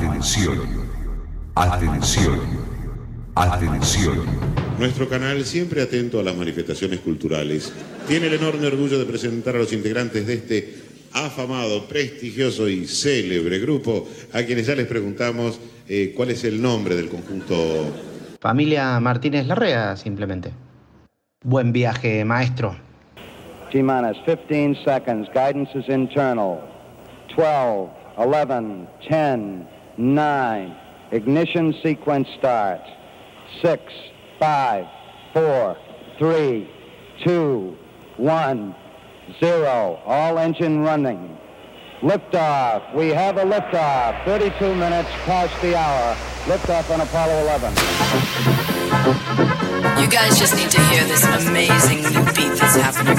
Atención. Atención. Atención. Nuestro canal, siempre atento a las manifestaciones culturales, tiene el enorme orgullo de presentar a los integrantes de este afamado, prestigioso y célebre grupo, a quienes ya les preguntamos eh, cuál es el nombre del conjunto. Familia Martínez Larrea, simplemente. Buen viaje, maestro. T-minus 15 seconds. Guidance is internal. 12, 11, 10, 9. Ignition sequence start. 6, 5, 4, 3, 2, 1, 0. All engine running. Liftoff. We have a liftoff. 32 minutes past the hour. Liftoff on Apollo 11. You guys just need to hear this amazing new beat that's happening.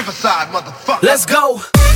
Riverside, motherfucker. Let's go.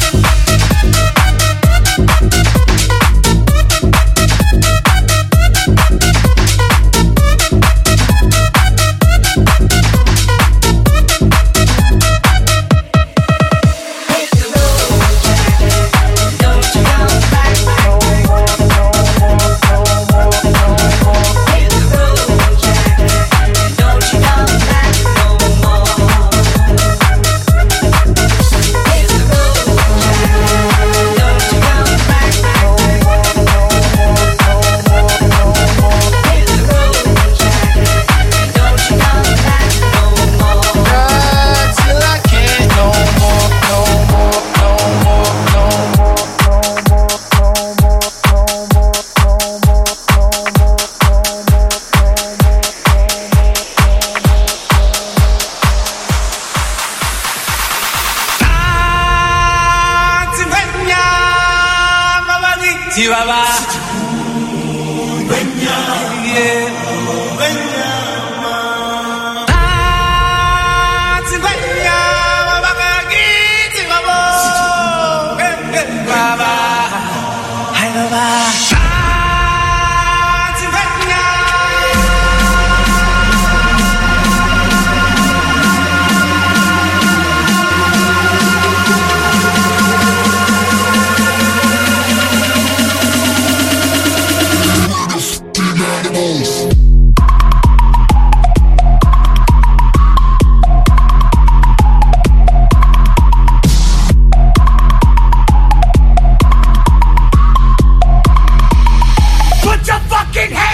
fucking hell!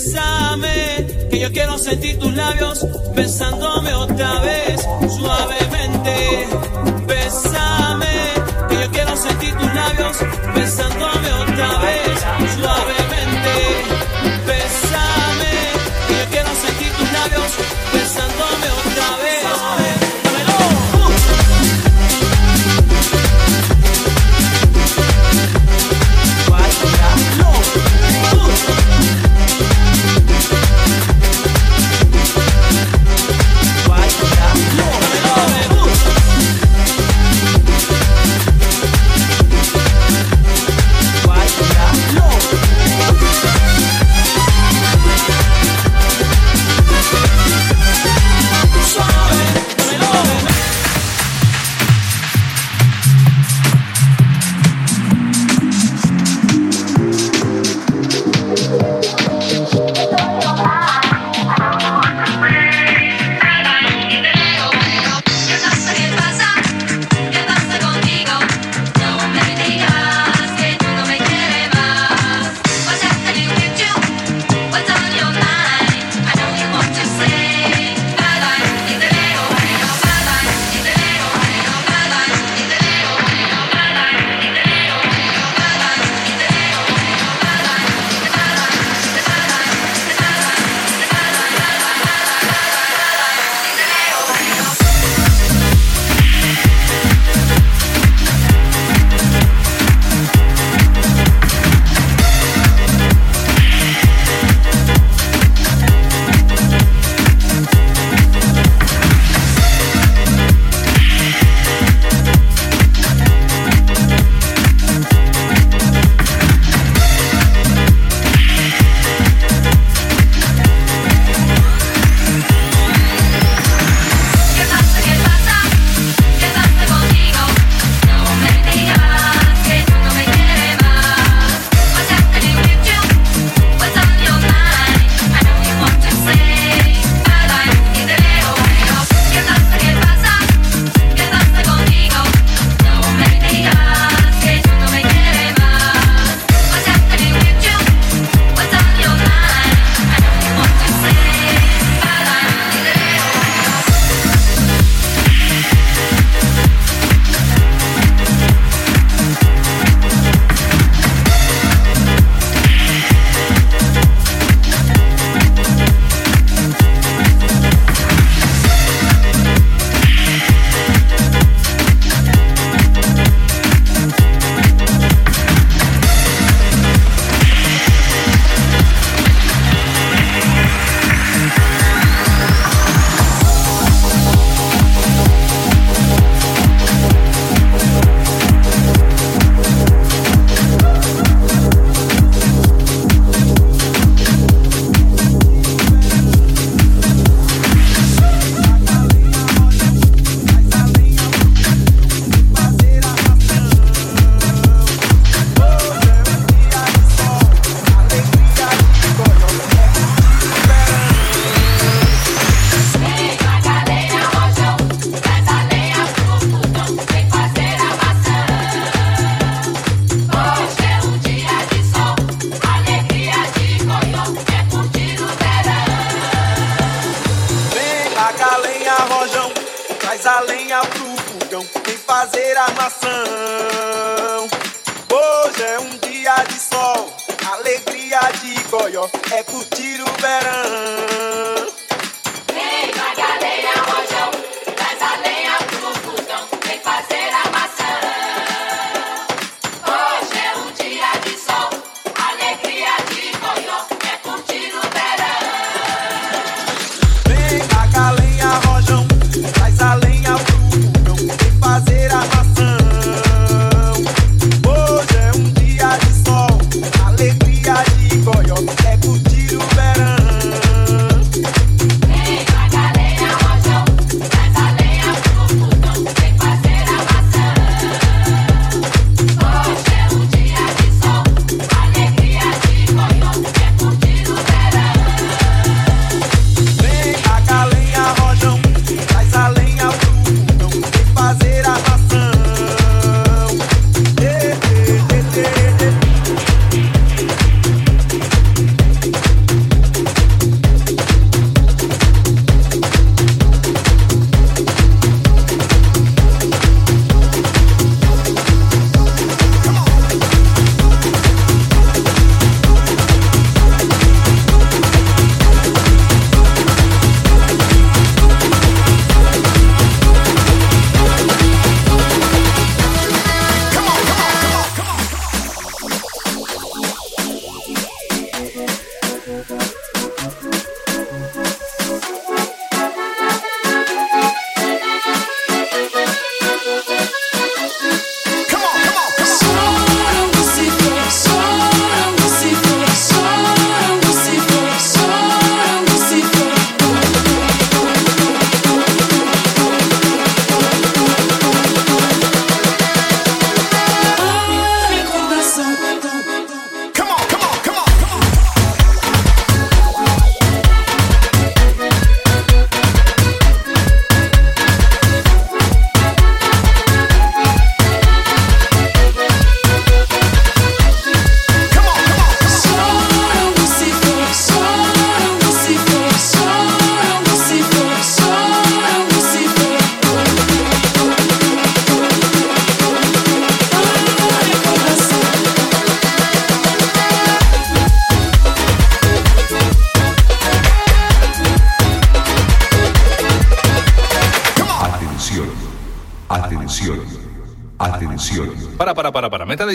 Bésame, que yo quiero sentir tus labios besándome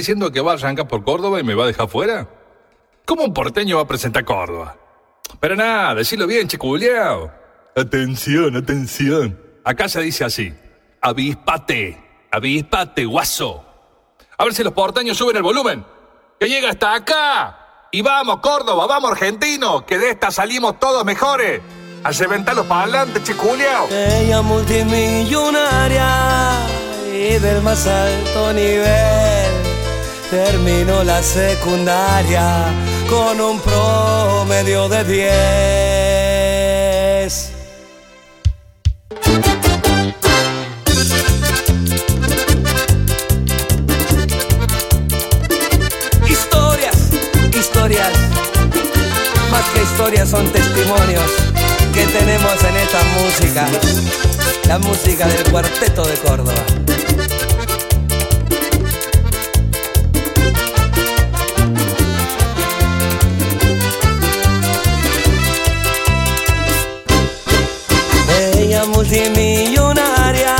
diciendo que va a arrancar por Córdoba y me va a dejar fuera? ¿Cómo un porteño va a presentar Córdoba? Pero nada, decilo bien, chiculeao. Atención, atención. Acá se dice así. Avispate. Avispate, guaso. A ver si los porteños suben el volumen. Que llega hasta acá. Y vamos, Córdoba, vamos, argentino. Que de esta salimos todos mejores. A reventarlos para adelante, chiculeao. Ella multimillonaria y del más alto nivel. Terminó la secundaria con un promedio de 10. Historias, historias, más que historias son testimonios que tenemos en esta música, la música del cuarteto de Córdoba. Multimillonaria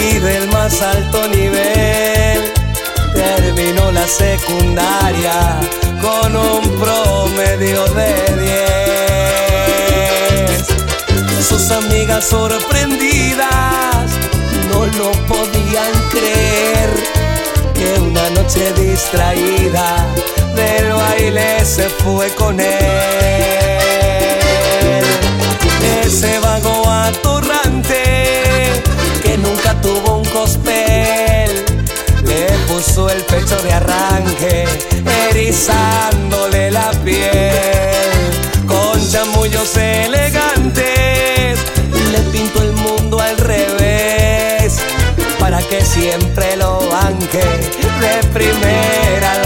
y del más alto nivel terminó la secundaria con un promedio de 10. Sus amigas sorprendidas no lo podían creer que una noche distraída del baile se fue con él. Ese vago atorrante que nunca tuvo un cospel le puso el pecho de arranque, erizándole la piel. Con chamullos elegantes le pintó el mundo al revés para que siempre lo banque. De primera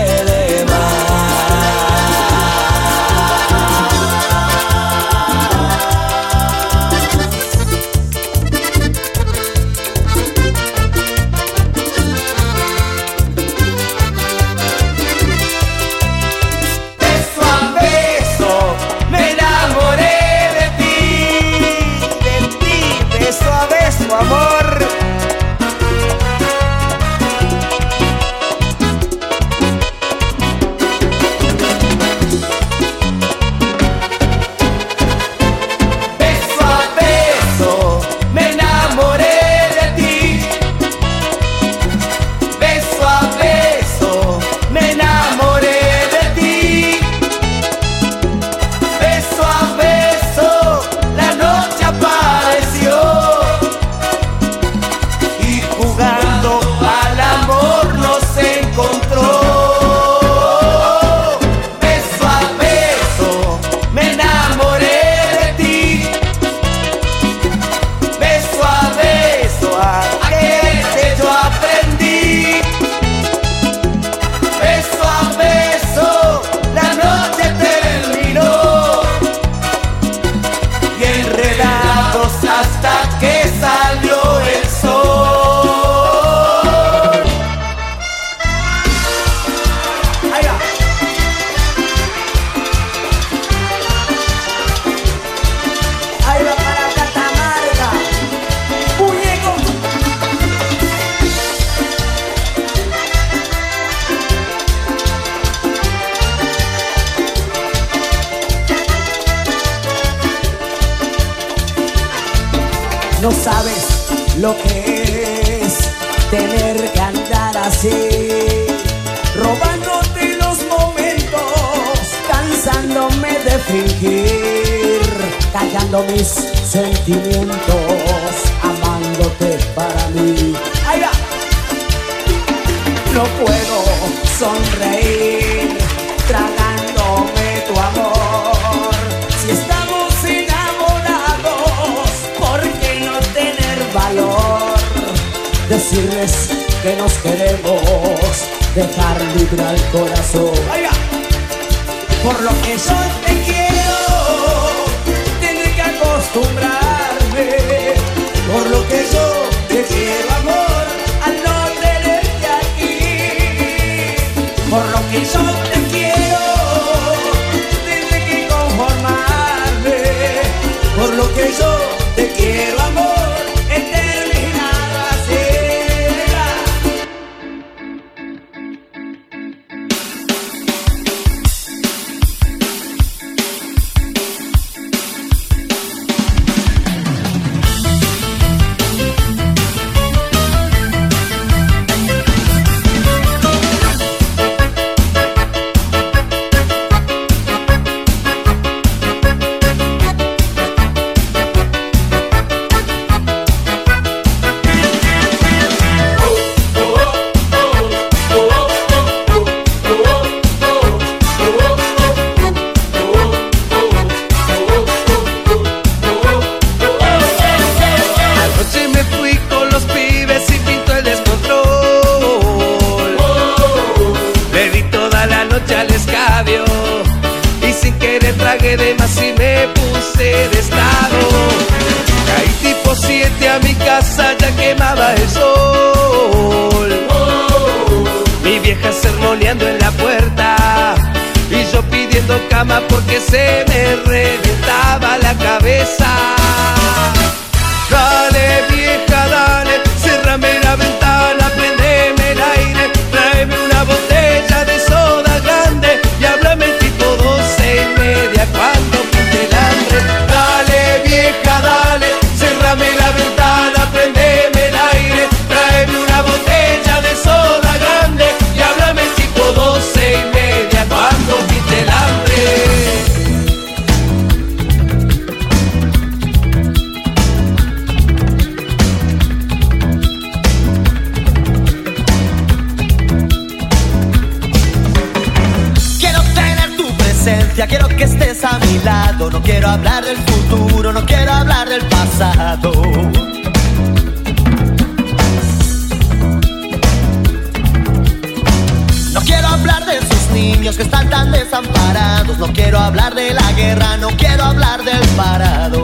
no quiero hablar del parado.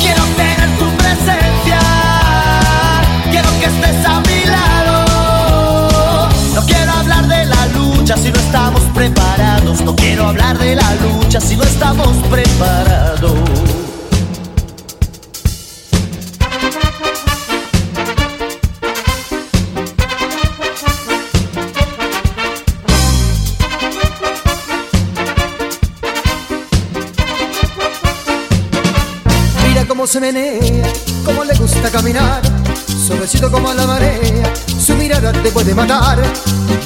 Quiero tener tu presencia, quiero que estés a mi lado. No quiero hablar de la lucha si no estamos preparados. No quiero hablar de la lucha si no estamos preparados. Se menea, cómo le gusta caminar, suavecito como la marea, su mirada te puede matar.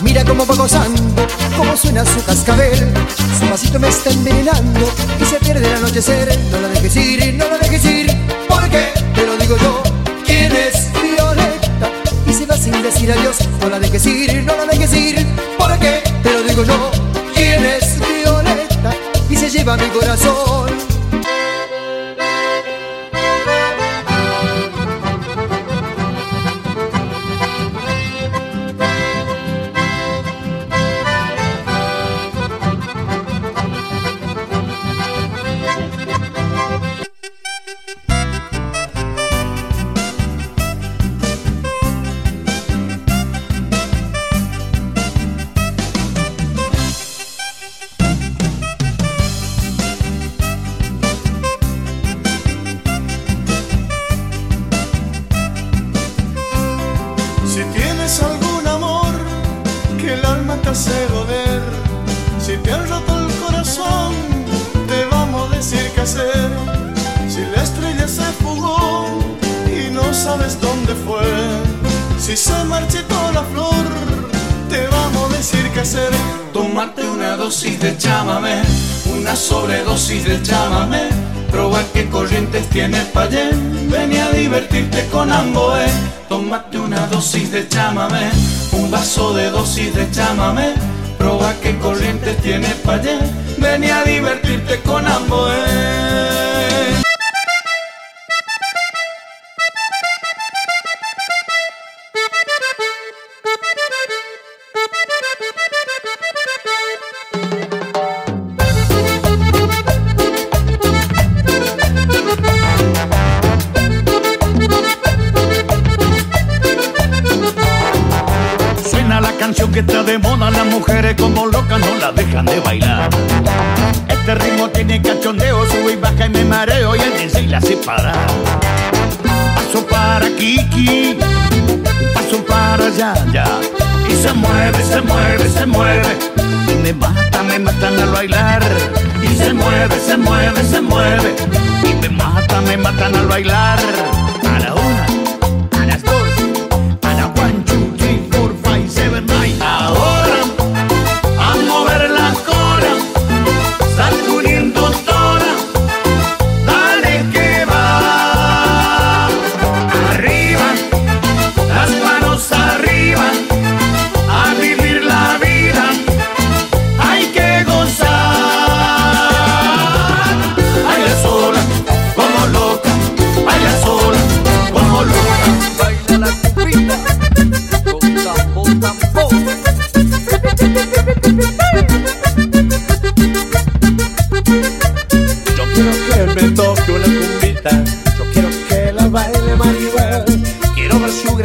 Mira cómo va gozando, cómo suena su cascabel, su pasito me está envenenando y se pierde el anochecer. No la dejes ir, no la dejes ir, porque te lo digo yo, ¿quién es Violeta? Y se va sin decir adiós, no la dejes ir, no la dejes ir, porque te lo digo yo, ¿quién es Violeta? Y se lleva mi corazón. Sabes dónde fue, si se marchitó la flor, te vamos a decir qué hacer. Tomarte una dosis de chámame, una sobredosis de chámame. Proba qué corrientes tiene Payé, ven a divertirte con Amboé. Tómate una dosis de chámame, un vaso de dosis de chámame. Proba qué corrientes tiene Payé, ven a divertirte con Amboé. Para Yaya. Y se mueve, se mueve, se mueve. Y me mata, me matan al bailar. Y se mueve, se mueve, se mueve. Y me mata, me matan al bailar.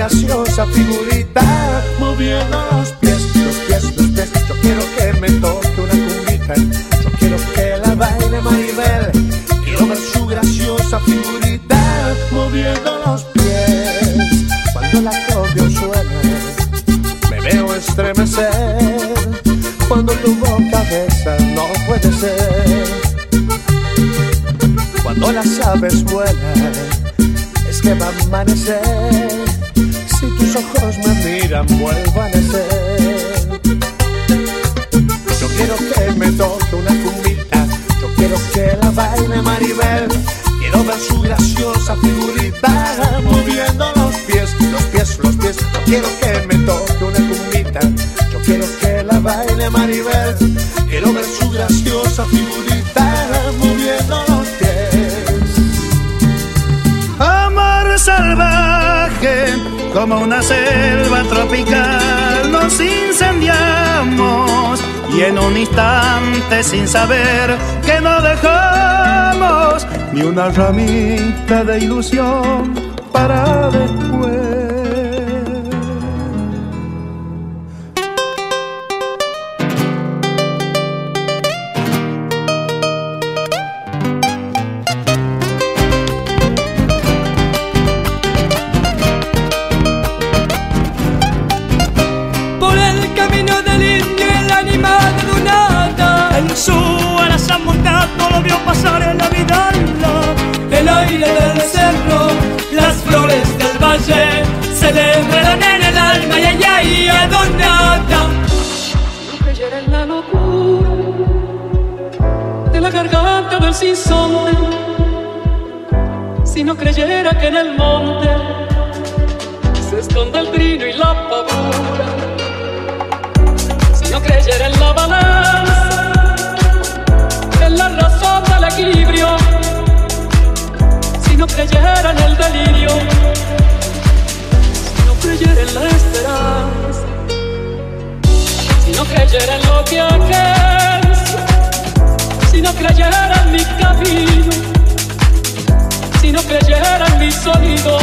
Graciosa figurita moviendo los pies, los pies, los pies. Yo quiero que me toque una cumbita, yo quiero que la baile Maribel, quiero ver su graciosa figurita moviendo los pies. Cuando la copia suena, me veo estremecer. Cuando tu boca besa, no puede ser. Cuando las aves vuelan, es que va a amanecer. Me miran, sin saber que no dejamos ni una ramita de ilusión para después. Flores del valle Se le enredan en el alma y allá y a Donata No creyera en la locura De la garganta del sinsonte Si no creyera que en el monte Se esconde el trino y la pavura. Si no creyera en la balanza, en la razón del equilibrio, no creyera en el delirio, si no creyera en la esperanza, si no creyera en lo que aquece, si no creyera en mi camino, si no creyera en mi sonido,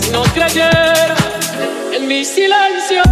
si no creyera en mi silencio.